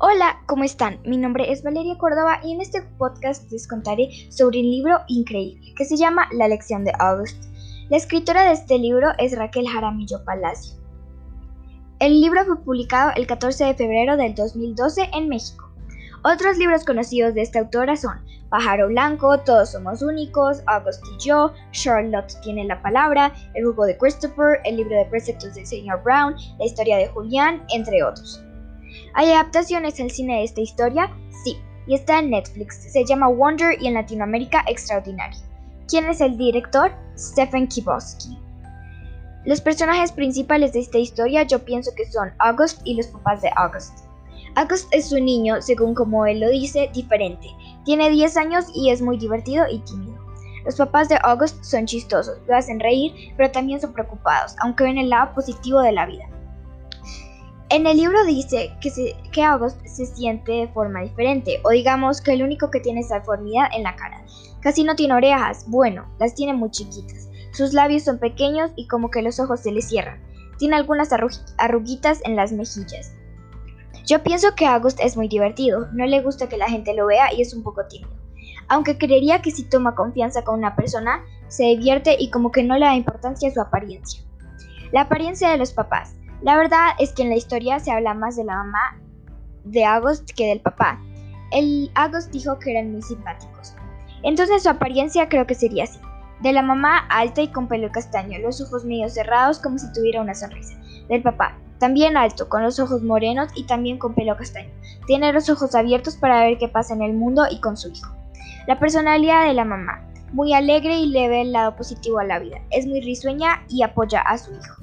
Hola, ¿cómo están? Mi nombre es Valeria Córdoba y en este podcast les contaré sobre un libro increíble que se llama La lección de August. La escritora de este libro es Raquel Jaramillo Palacio. El libro fue publicado el 14 de febrero del 2012 en México. Otros libros conocidos de esta autora son Pájaro Blanco, Todos Somos Únicos, August y yo, Charlotte tiene la palabra, El jugo de Christopher, El libro de preceptos del señor Brown, La historia de Julián, entre otros. ¿Hay adaptaciones al cine de esta historia? Sí, y está en Netflix. Se llama Wonder y en Latinoamérica Extraordinario. ¿Quién es el director? Stephen Kibosky. Los personajes principales de esta historia yo pienso que son August y los papás de August. August es un niño, según como él lo dice, diferente. Tiene 10 años y es muy divertido y tímido. Los papás de August son chistosos, lo hacen reír, pero también son preocupados, aunque ven el lado positivo de la vida. En el libro dice que, que August se siente de forma diferente, o digamos que el único que tiene esa deformidad en la cara. Casi no tiene orejas, bueno, las tiene muy chiquitas. Sus labios son pequeños y como que los ojos se le cierran. Tiene algunas arruguitas en las mejillas. Yo pienso que August es muy divertido, no le gusta que la gente lo vea y es un poco tímido. Aunque creería que si toma confianza con una persona, se divierte y como que no le da importancia a su apariencia. La apariencia de los papás. La verdad es que en la historia se habla más de la mamá de August que del papá. El August dijo que eran muy simpáticos. Entonces su apariencia creo que sería así. De la mamá alta y con pelo castaño, los ojos medio cerrados como si tuviera una sonrisa. Del papá, también alto, con los ojos morenos y también con pelo castaño. Tiene los ojos abiertos para ver qué pasa en el mundo y con su hijo. La personalidad de la mamá, muy alegre y le ve el lado positivo a la vida. Es muy risueña y apoya a su hijo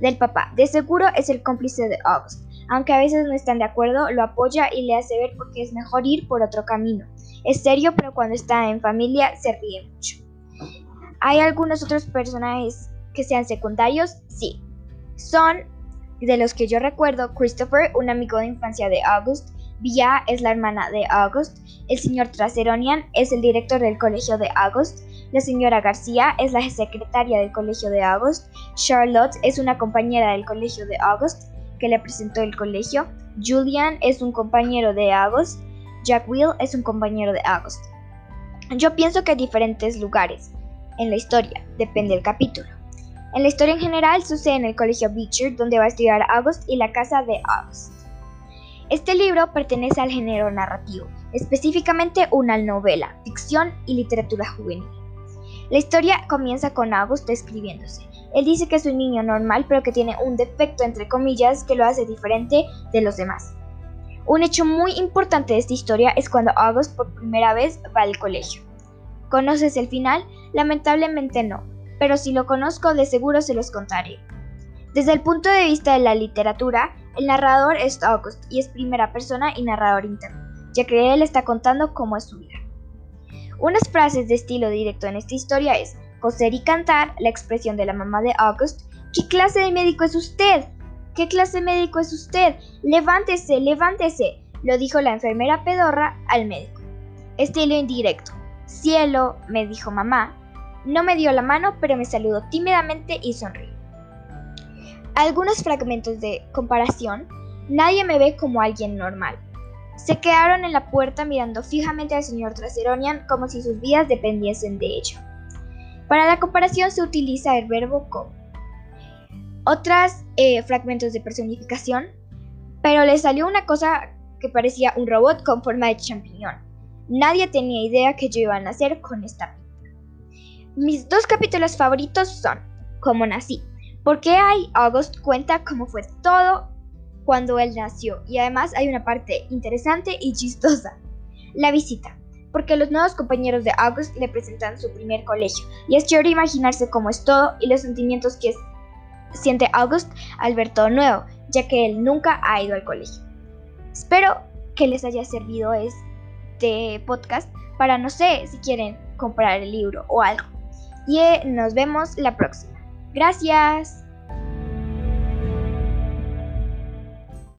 del papá. De seguro es el cómplice de August. Aunque a veces no están de acuerdo, lo apoya y le hace ver porque es mejor ir por otro camino. Es serio, pero cuando está en familia se ríe mucho. ¿Hay algunos otros personajes que sean secundarios? Sí. Son, de los que yo recuerdo, Christopher, un amigo de infancia de August, Via es la hermana de August, el señor Traseronian es el director del colegio de August, la señora García es la secretaria del colegio de August. Charlotte es una compañera del colegio de August que le presentó el colegio. Julian es un compañero de August. Jack Will es un compañero de August. Yo pienso que hay diferentes lugares en la historia, depende del capítulo. En la historia en general sucede en el colegio Beecher, donde va a estudiar August, y la casa de August. Este libro pertenece al género narrativo, específicamente una novela, ficción y literatura juvenil. La historia comienza con August describiéndose. Él dice que es un niño normal, pero que tiene un defecto, entre comillas, que lo hace diferente de los demás. Un hecho muy importante de esta historia es cuando August por primera vez va al colegio. ¿Conoces el final? Lamentablemente no, pero si lo conozco de seguro se los contaré. Desde el punto de vista de la literatura, el narrador es August y es primera persona y narrador interno, ya que él está contando cómo es su vida. Unas frases de estilo directo en esta historia es coser y cantar, la expresión de la mamá de August. ¿Qué clase de médico es usted? ¿Qué clase de médico es usted? Levántese, levántese, lo dijo la enfermera pedorra al médico. Estilo indirecto. Cielo, me dijo mamá. No me dio la mano, pero me saludó tímidamente y sonrió. Algunos fragmentos de comparación. Nadie me ve como alguien normal. Se quedaron en la puerta mirando fijamente al señor Traseronian como si sus vidas dependiesen de ello. Para la comparación se utiliza el verbo como. Otros eh, fragmentos de personificación, pero le salió una cosa que parecía un robot con forma de champiñón. Nadie tenía idea que yo iba a nacer con esta. Mis dos capítulos favoritos son Cómo nací, porque hay August cuenta cómo fue todo cuando él nació y además hay una parte interesante y chistosa. La visita, porque los nuevos compañeros de August le presentan su primer colegio y es chévere imaginarse cómo es todo y los sentimientos que siente August al ver todo nuevo, ya que él nunca ha ido al colegio. Espero que les haya servido este podcast para no sé si quieren comprar el libro o algo. Y nos vemos la próxima. Gracias.